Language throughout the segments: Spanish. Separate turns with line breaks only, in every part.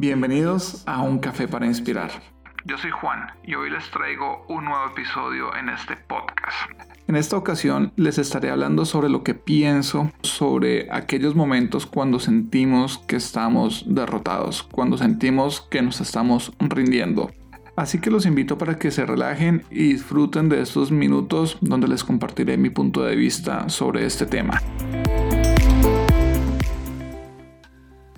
Bienvenidos a Un Café para Inspirar.
Yo soy Juan y hoy les traigo un nuevo episodio en este podcast.
En esta ocasión les estaré hablando sobre lo que pienso sobre aquellos momentos cuando sentimos que estamos derrotados, cuando sentimos que nos estamos rindiendo. Así que los invito para que se relajen y disfruten de estos minutos donde les compartiré mi punto de vista sobre este tema.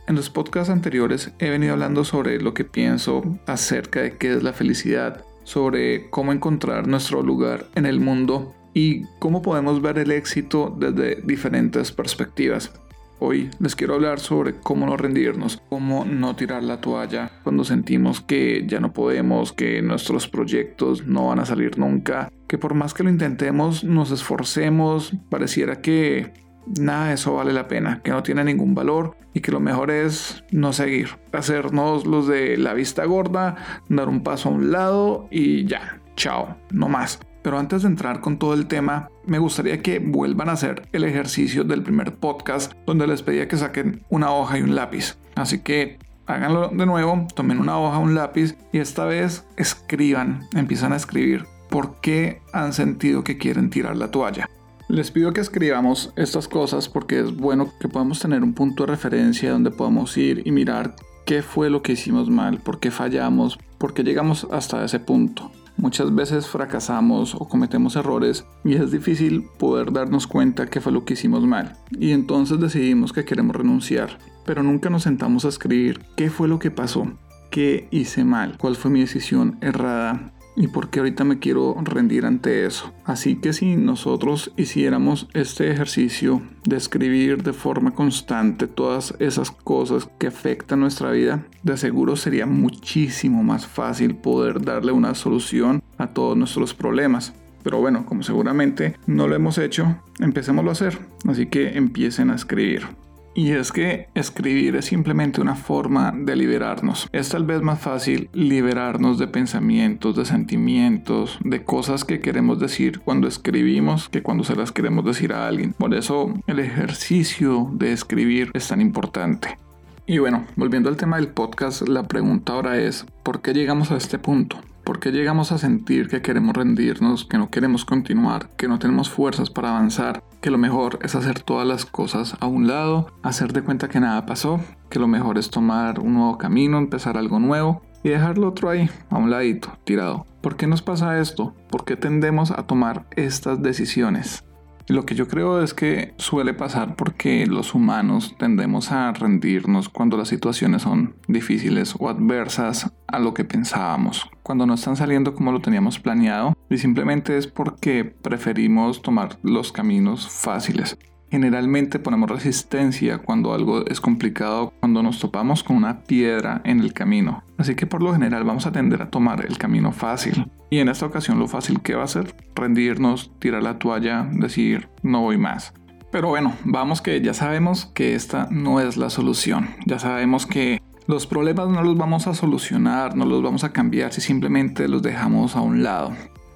En los podcasts anteriores he venido hablando sobre lo que pienso acerca de qué es la felicidad, sobre cómo encontrar nuestro lugar en el mundo y cómo podemos ver el éxito desde diferentes perspectivas. Hoy les quiero hablar sobre cómo no rendirnos, cómo no tirar la toalla cuando sentimos que ya no podemos, que nuestros proyectos no van a salir nunca, que por más que lo intentemos, nos esforcemos, pareciera que nada de eso vale la pena, que no tiene ningún valor y que lo mejor es no seguir, hacernos los de la vista gorda, dar un paso a un lado y ya, chao, no más. Pero antes de entrar con todo el tema, me gustaría que vuelvan a hacer el ejercicio del primer podcast donde les pedía que saquen una hoja y un lápiz. Así que háganlo de nuevo, tomen una hoja, un lápiz y esta vez escriban, empiezan a escribir por qué han sentido que quieren tirar la toalla. Les pido que escribamos estas cosas porque es bueno que podamos tener un punto de referencia donde podamos ir y mirar qué fue lo que hicimos mal, por qué fallamos, por qué llegamos hasta ese punto. Muchas veces fracasamos o cometemos errores y es difícil poder darnos cuenta qué fue lo que hicimos mal. Y entonces decidimos que queremos renunciar. Pero nunca nos sentamos a escribir qué fue lo que pasó, qué hice mal, cuál fue mi decisión errada, y porque ahorita me quiero rendir ante eso. Así que si nosotros hiciéramos este ejercicio de escribir de forma constante todas esas cosas que afectan nuestra vida, de seguro sería muchísimo más fácil poder darle una solución a todos nuestros problemas. Pero bueno, como seguramente no lo hemos hecho, empecémoslo a hacer. Así que empiecen a escribir. Y es que escribir es simplemente una forma de liberarnos. Es tal vez más fácil liberarnos de pensamientos, de sentimientos, de cosas que queremos decir cuando escribimos que cuando se las queremos decir a alguien. Por eso el ejercicio de escribir es tan importante. Y bueno, volviendo al tema del podcast, la pregunta ahora es, ¿por qué llegamos a este punto? ¿Por qué llegamos a sentir que queremos rendirnos, que no queremos continuar, que no tenemos fuerzas para avanzar, que lo mejor es hacer todas las cosas a un lado, hacer de cuenta que nada pasó, que lo mejor es tomar un nuevo camino, empezar algo nuevo y dejarlo otro ahí, a un ladito, tirado? ¿Por qué nos pasa esto? ¿Por qué tendemos a tomar estas decisiones? Lo que yo creo es que suele pasar porque los humanos tendemos a rendirnos cuando las situaciones son difíciles o adversas a lo que pensábamos, cuando no están saliendo como lo teníamos planeado y simplemente es porque preferimos tomar los caminos fáciles. Generalmente ponemos resistencia cuando algo es complicado, cuando nos topamos con una piedra en el camino. Así que por lo general vamos a tender a tomar el camino fácil. Y en esta ocasión lo fácil que va a ser rendirnos, tirar la toalla, decir no voy más. Pero bueno, vamos que ya sabemos que esta no es la solución. Ya sabemos que los problemas no los vamos a solucionar, no los vamos a cambiar si simplemente los dejamos a un lado.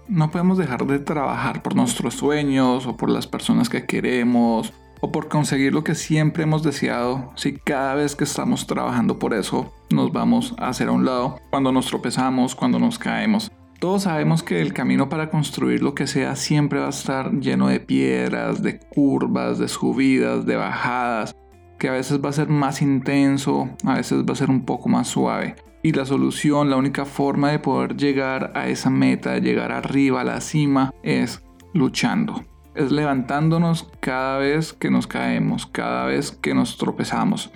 No podemos dejar de trabajar por nuestros sueños o por las personas que queremos o por conseguir lo que siempre hemos deseado si cada vez que estamos trabajando por eso nos vamos a hacer a un lado cuando nos tropezamos, cuando nos caemos. Todos sabemos que el camino para construir lo que sea siempre va a estar lleno de piedras, de curvas, de subidas, de bajadas, que a veces va a ser más intenso, a veces va a ser un poco más suave. Y la solución, la única forma de poder llegar a esa meta, de llegar arriba, a la cima, es luchando. Es levantándonos cada vez que nos caemos, cada vez que nos tropezamos.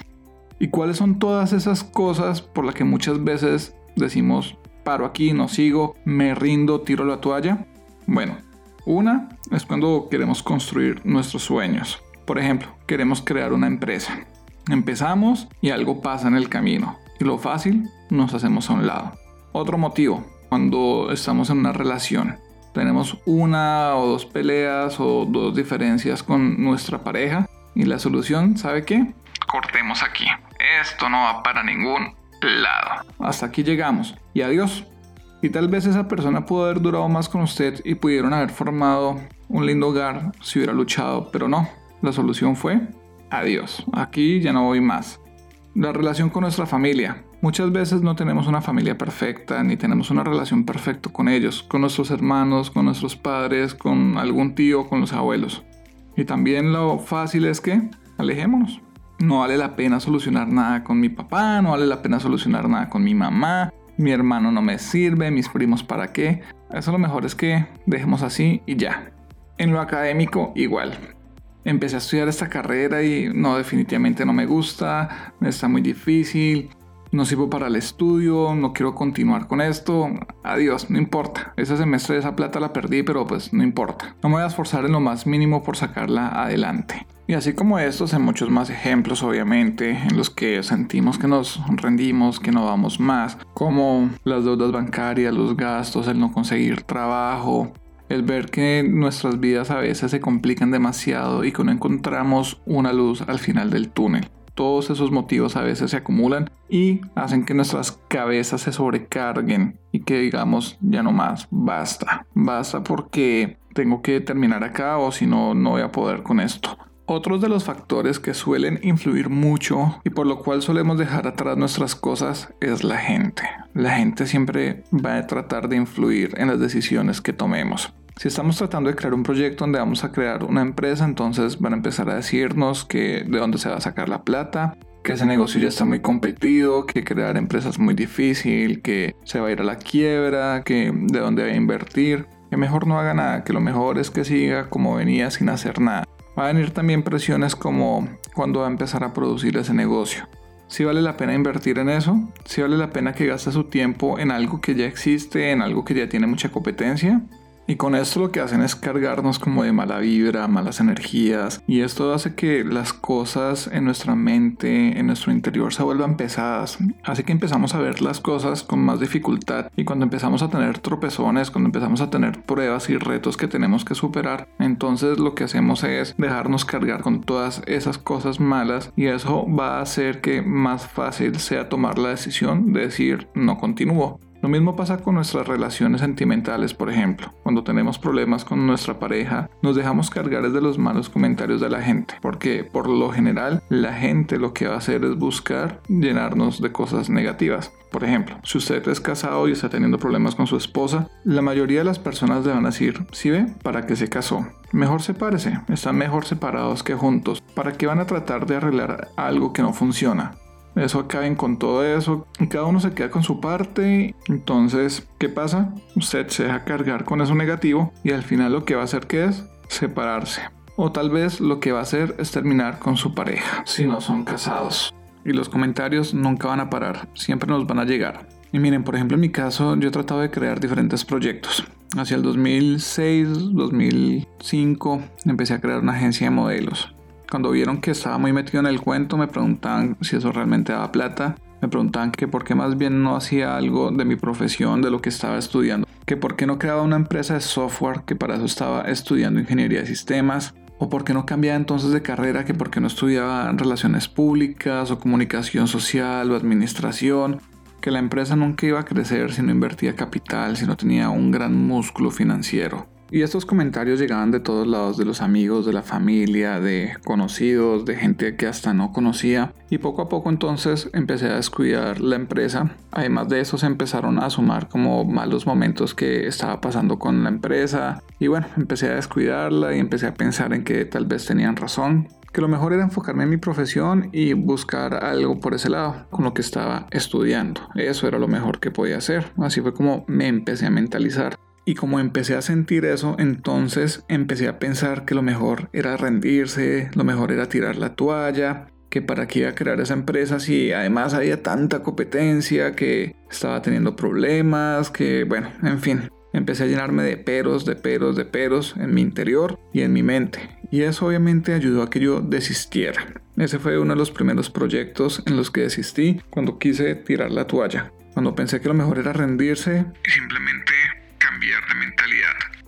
¿Y cuáles son todas esas cosas por las que muchas veces decimos, paro aquí, no sigo, me rindo, tiro la toalla? Bueno, una es cuando queremos construir nuestros sueños. Por ejemplo, queremos crear una empresa. Empezamos y algo pasa en el camino y lo fácil nos hacemos a un lado. Otro motivo, cuando estamos en una relación, tenemos una o dos peleas o dos diferencias con nuestra pareja y la solución, ¿sabe qué?
Cortemos aquí. Esto no va para ningún lado.
Hasta aquí llegamos y adiós. Y tal vez esa persona pudo haber durado más con usted y pudieron haber formado un lindo hogar si hubiera luchado, pero no. La solución fue adiós. Aquí ya no voy más. La relación con nuestra familia. Muchas veces no tenemos una familia perfecta ni tenemos una relación perfecta con ellos, con nuestros hermanos, con nuestros padres, con algún tío, con los abuelos. Y también lo fácil es que alejémonos. No vale la pena solucionar nada con mi papá, no vale la pena solucionar nada con mi mamá, mi hermano no me sirve, mis primos para qué. Eso lo mejor es que dejemos así y ya. En lo académico igual. Empecé a estudiar esta carrera y no, definitivamente no me gusta, está muy difícil, no sirvo para el estudio, no quiero continuar con esto, adiós, no importa. Ese semestre esa plata la perdí, pero pues no importa. No me voy a esforzar en lo más mínimo por sacarla adelante. Y así como estos, hay muchos más ejemplos, obviamente, en los que sentimos que nos rendimos, que no vamos más, como las deudas bancarias, los gastos, el no conseguir trabajo, el ver que nuestras vidas a veces se complican demasiado y que no encontramos una luz al final del túnel. Todos esos motivos a veces se acumulan y hacen que nuestras cabezas se sobrecarguen y que digamos ya no más, basta, basta porque tengo que terminar acá o si no, no voy a poder con esto. Otros de los factores que suelen influir mucho y por lo cual solemos dejar atrás nuestras cosas es la gente. La gente siempre va a tratar de influir en las decisiones que tomemos. Si estamos tratando de crear un proyecto donde vamos a crear una empresa, entonces van a empezar a decirnos que de dónde se va a sacar la plata, que ese negocio ya está muy competido, que crear empresas es muy difícil, que se va a ir a la quiebra, que de dónde va a invertir, que mejor no haga nada, que lo mejor es que siga como venía sin hacer nada. Va a venir también presiones como cuando va a empezar a producir ese negocio. Si vale la pena invertir en eso, si vale la pena que gaste su tiempo en algo que ya existe, en algo que ya tiene mucha competencia, y con esto lo que hacen es cargarnos como de mala vibra, malas energías. Y esto hace que las cosas en nuestra mente, en nuestro interior se vuelvan pesadas. Así que empezamos a ver las cosas con más dificultad. Y cuando empezamos a tener tropezones, cuando empezamos a tener pruebas y retos que tenemos que superar, entonces lo que hacemos es dejarnos cargar con todas esas cosas malas. Y eso va a hacer que más fácil sea tomar la decisión de decir no continúo. Lo mismo pasa con nuestras relaciones sentimentales, por ejemplo. Cuando tenemos problemas con nuestra pareja, nos dejamos cargar de los malos comentarios de la gente, porque por lo general la gente lo que va a hacer es buscar llenarnos de cosas negativas. Por ejemplo, si usted es casado y está teniendo problemas con su esposa, la mayoría de las personas le van a decir, si ¿Sí ve, ¿para qué se casó? Mejor sepárese, están mejor separados que juntos. ¿Para qué van a tratar de arreglar algo que no funciona? Eso acaben con todo eso y cada uno se queda con su parte. Entonces, ¿qué pasa? Usted se deja cargar con eso negativo y al final lo que va a hacer que es separarse. O tal vez lo que va a hacer es terminar con su pareja si no son casados. Y los comentarios nunca van a parar, siempre nos van a llegar. Y miren, por ejemplo, en mi caso, yo he tratado de crear diferentes proyectos. Hacia el 2006, 2005, empecé a crear una agencia de modelos. Cuando vieron que estaba muy metido en el cuento, me preguntaban si eso realmente daba plata. Me preguntaban que por qué más bien no hacía algo de mi profesión, de lo que estaba estudiando. Que por qué no creaba una empresa de software, que para eso estaba estudiando ingeniería de sistemas. O por qué no cambiaba entonces de carrera, que por qué no estudiaba relaciones públicas o comunicación social o administración. Que la empresa nunca iba a crecer si no invertía capital, si no tenía un gran músculo financiero. Y estos comentarios llegaban de todos lados, de los amigos, de la familia, de conocidos, de gente que hasta no conocía. Y poco a poco entonces empecé a descuidar la empresa. Además de eso se empezaron a sumar como malos momentos que estaba pasando con la empresa. Y bueno, empecé a descuidarla y empecé a pensar en que tal vez tenían razón. Que lo mejor era enfocarme en mi profesión y buscar algo por ese lado, con lo que estaba estudiando. Eso era lo mejor que podía hacer. Así fue como me empecé a mentalizar. Y como empecé a sentir eso, entonces empecé a pensar que lo mejor era rendirse, lo mejor era tirar la toalla, que para qué iba a crear esa empresa si además había tanta competencia, que estaba teniendo problemas, que bueno, en fin. Empecé a llenarme de peros, de peros, de peros en mi interior y en mi mente. Y eso obviamente ayudó a que yo desistiera. Ese fue uno de los primeros proyectos en los que desistí cuando quise tirar la toalla. Cuando pensé que lo mejor era rendirse
y simplemente cambiar de mentalidad.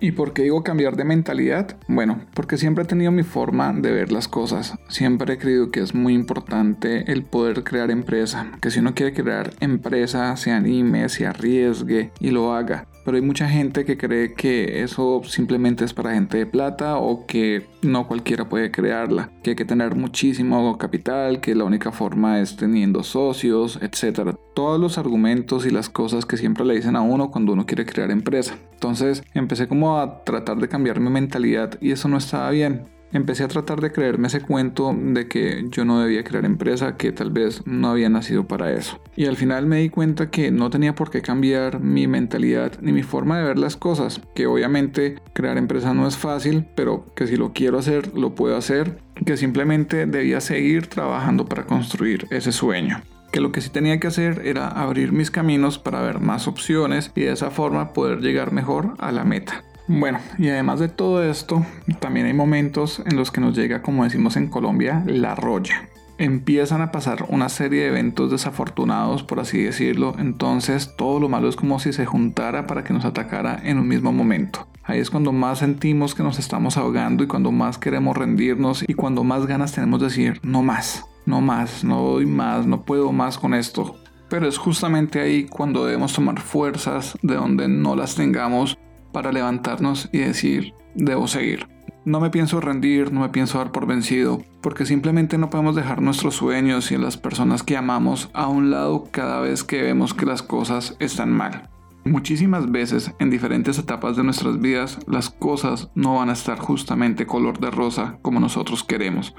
¿Y por qué digo cambiar de mentalidad? Bueno, porque siempre he tenido mi forma de ver las cosas. Siempre he creído que es muy importante el poder crear empresa. Que si uno quiere crear empresa, se anime, se arriesgue y lo haga. Pero hay mucha gente que cree que eso simplemente es para gente de plata o que no cualquiera puede crearla, que hay que tener muchísimo capital, que la única forma es teniendo socios, etc. Todos los argumentos y las cosas que siempre le dicen a uno cuando uno quiere crear empresa. Entonces empecé como a tratar de cambiar mi mentalidad y eso no estaba bien empecé a tratar de creerme ese cuento de que yo no debía crear empresa, que tal vez no había nacido para eso. Y al final me di cuenta que no tenía por qué cambiar mi mentalidad ni mi forma de ver las cosas, que obviamente crear empresa no es fácil, pero que si lo quiero hacer, lo puedo hacer, que simplemente debía seguir trabajando para construir ese sueño que lo que sí tenía que hacer era abrir mis caminos para ver más opciones y de esa forma poder llegar mejor a la meta. Bueno, y además de todo esto, también hay momentos en los que nos llega, como decimos en Colombia, la roya. Empiezan a pasar una serie de eventos desafortunados, por así decirlo, entonces todo lo malo es como si se juntara para que nos atacara en un mismo momento. Ahí es cuando más sentimos que nos estamos ahogando y cuando más queremos rendirnos y cuando más ganas tenemos de decir, no más, no más, no doy más, no puedo más con esto. Pero es justamente ahí cuando debemos tomar fuerzas de donde no las tengamos para levantarnos y decir, debo seguir. No me pienso rendir, no me pienso dar por vencido, porque simplemente no podemos dejar nuestros sueños y las personas que amamos a un lado cada vez que vemos que las cosas están mal. Muchísimas veces en diferentes etapas de nuestras vidas las cosas no van a estar justamente color de rosa como nosotros queremos.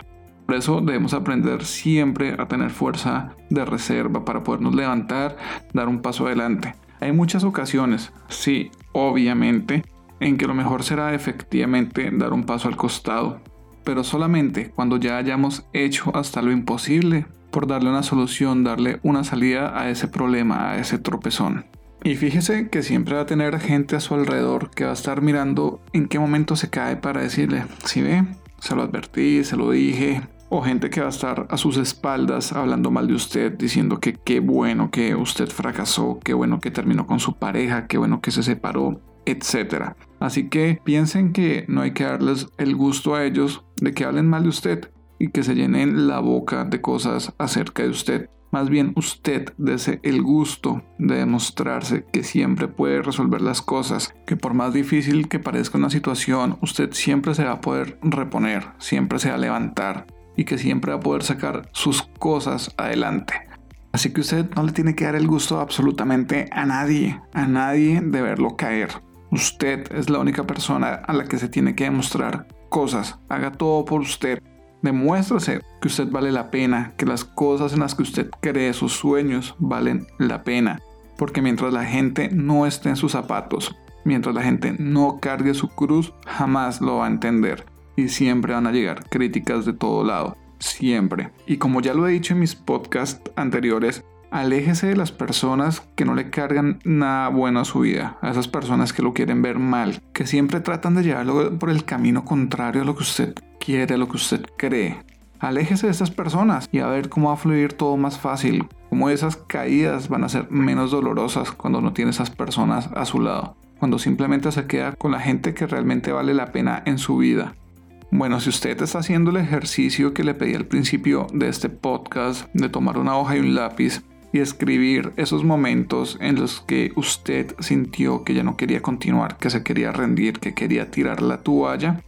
Por eso debemos aprender siempre a tener fuerza de reserva para podernos levantar, dar un paso adelante. Hay muchas ocasiones, sí, obviamente, en que lo mejor será efectivamente dar un paso al costado, pero solamente cuando ya hayamos hecho hasta lo imposible por darle una solución, darle una salida a ese problema, a ese tropezón. Y fíjese que siempre va a tener gente a su alrededor que va a estar mirando en qué momento se cae para decirle, si ve, se lo advertí, se lo dije, o gente que va a estar a sus espaldas hablando mal de usted, diciendo que qué bueno que usted fracasó, qué bueno que terminó con su pareja, qué bueno que se separó, etc. Así que piensen que no hay que darles el gusto a ellos de que hablen mal de usted y que se llenen la boca de cosas acerca de usted. Más bien usted dese el gusto de demostrarse que siempre puede resolver las cosas, que por más difícil que parezca una situación, usted siempre se va a poder reponer, siempre se va a levantar, y que siempre va a poder sacar sus cosas adelante. Así que usted no le tiene que dar el gusto absolutamente a nadie, a nadie de verlo caer. Usted es la única persona a la que se tiene que demostrar cosas. Haga todo por usted. Demuéstrase que usted vale la pena, que las cosas en las que usted cree, sus sueños, valen la pena. Porque mientras la gente no esté en sus zapatos, mientras la gente no cargue su cruz, jamás lo va a entender y siempre van a llegar críticas de todo lado, siempre. Y como ya lo he dicho en mis podcasts anteriores, aléjese de las personas que no le cargan nada bueno a su vida, a esas personas que lo quieren ver mal, que siempre tratan de llevarlo por el camino contrario a lo que usted quiere, a lo que usted cree. Aléjese de esas personas y a ver cómo va a fluir todo más fácil, cómo esas caídas van a ser menos dolorosas cuando no tiene esas personas a su lado, cuando simplemente se queda con la gente que realmente vale la pena en su vida. Bueno, si usted está haciendo el ejercicio que le pedí al principio de este podcast, de tomar una hoja y un lápiz y escribir esos momentos en los que usted sintió que ya no quería continuar, que se quería rendir, que quería tirar la toalla,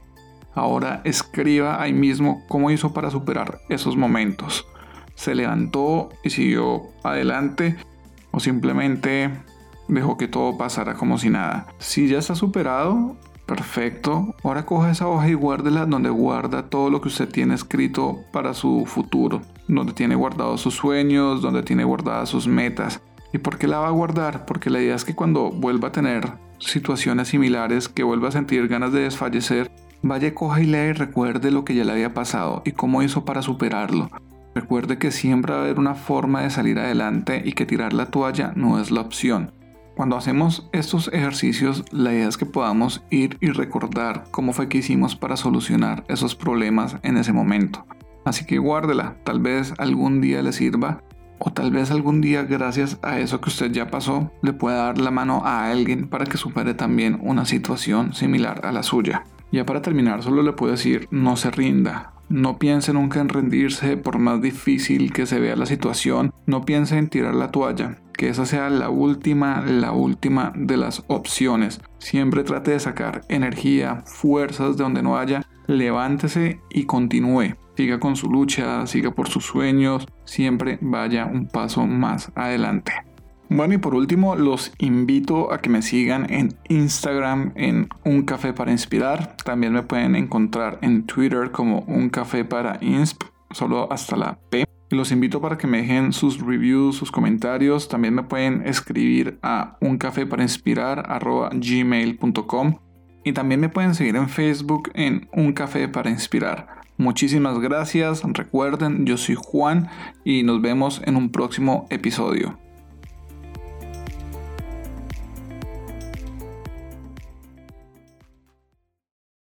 ahora escriba ahí mismo cómo hizo para superar esos momentos. ¿Se levantó y siguió adelante o simplemente dejó que todo pasara como si nada? Si ya está superado, Perfecto. Ahora coja esa hoja y guárdela donde guarda todo lo que usted tiene escrito para su futuro. Donde tiene guardados sus sueños, donde tiene guardadas sus metas. ¿Y por qué la va a guardar? Porque la idea es que cuando vuelva a tener situaciones similares, que vuelva a sentir ganas de desfallecer, vaya, coja y lea y recuerde lo que ya le había pasado y cómo hizo para superarlo. Recuerde que siempre va a haber una forma de salir adelante y que tirar la toalla no es la opción. Cuando hacemos estos ejercicios, la idea es que podamos ir y recordar cómo fue que hicimos para solucionar esos problemas en ese momento. Así que guárdela, tal vez algún día le sirva o tal vez algún día gracias a eso que usted ya pasó le pueda dar la mano a alguien para que supere también una situación similar a la suya. Ya para terminar solo le puedo decir no se rinda, No piense nunca en rendirse por más difícil que se vea la situación. No piense en tirar la toalla. Que esa sea la última, la última de las opciones. Siempre trate de sacar energía, fuerzas de donde no haya. Levántese y continúe. Siga con su lucha, siga por sus sueños. Siempre vaya un paso más adelante. Bueno, y por último, los invito a que me sigan en Instagram en Un Café para Inspirar. También me pueden encontrar en Twitter como Un Café para Insp, solo hasta la P. Los invito para que me dejen sus reviews, sus comentarios. También me pueden escribir a gmail.com y también me pueden seguir en Facebook en Un Café para Inspirar. Muchísimas gracias. Recuerden, yo soy Juan y nos vemos en un próximo episodio.